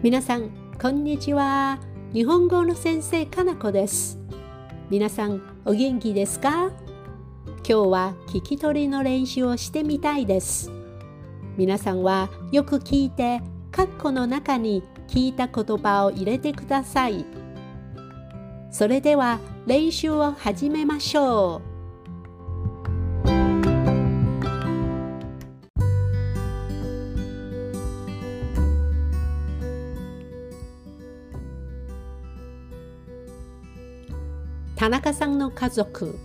皆さんこんにちは。日本語の先生かなこです。皆さんお元気ですか？今日は聞き取りの練習をしてみたいです。皆さんはよく聞いて括弧の中に聞いた言葉を入れてください。それでは練習を始めましょう。田中さんの家族。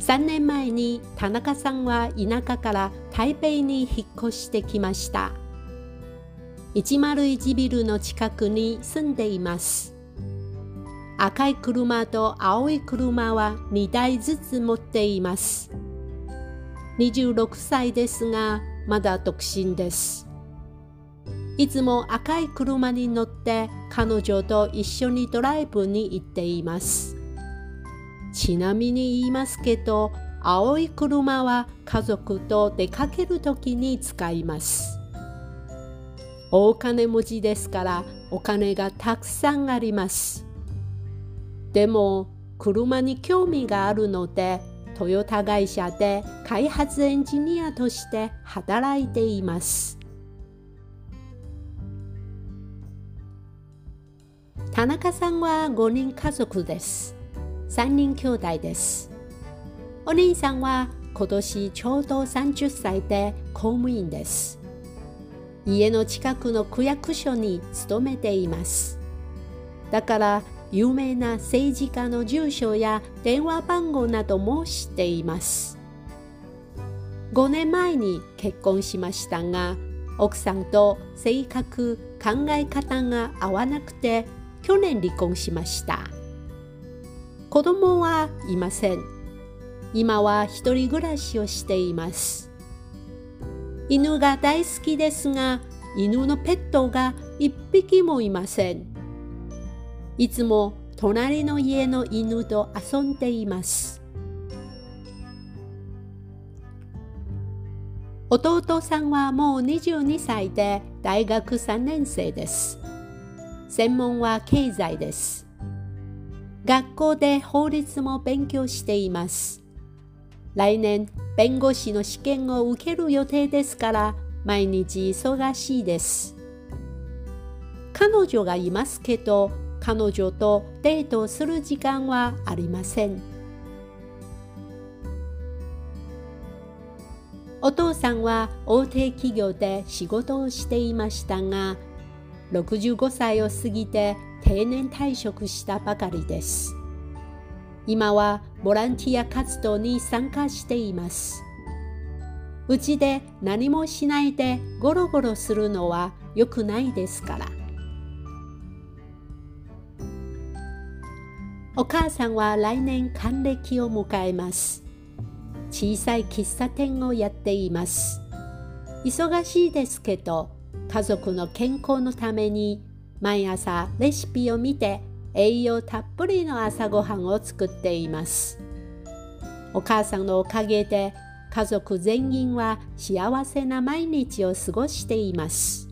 3年前に田中さんは田舎から台北に引っ越してきました。101ビルの近くに住んでいます。赤い車と青い車は2台ずつ持っています。26歳ですがまだ独身です。いつも赤い車に乗って彼女と一緒にドライブに行っています。ちなみに言いますけど、青い車は家族と出かける時に使います。大金持ちですからお金がたくさんあります。でも車に興味があるのでトヨタ会社で開発エンジニアとして働いています。田中さんは5人家族です。3人兄弟です。お兄さんは今年ちょうど30歳で公務員です。家の近くの区役所に勤めています。だから有名な政治家の住所や電話番号なども知っています。5年前に結婚しましたが、奥さんと性格、考え方が合わなくて去年離婚しました。子供はいません。今は一人暮らしをしています。犬が大好きですが犬のペットが一匹もいません。いつも隣の家の犬と遊んでいます。弟さんはもう22歳で大学3年生です。専門は経済です。学校で法律も勉強しています。来年、弁護士の試験を受ける予定ですから、毎日忙しいです。彼女がいますけど、彼女とデートする時間はありません。お父さんは大手企業で仕事をしていましたが、65歳を過ぎて定年退職したばかりです。今はボランティア活動に参加しています。うちで何もしないでゴロゴロするのは良くないですから。お母さんは来年還暦を迎えます。小さい喫茶店をやっています。忙しいですけど、家族の健康のために毎朝レシピを見て栄養たっぷりの朝ごはんを作っています。お母さんのおかげで家族全員は幸せな毎日を過ごしています。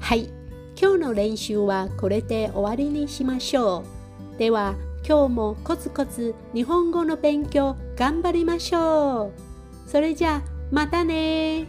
はい。今日の練習はこれで終わりにしましょう。では今日もコツコツ日本語の勉強頑張りましょう。それじゃあまたね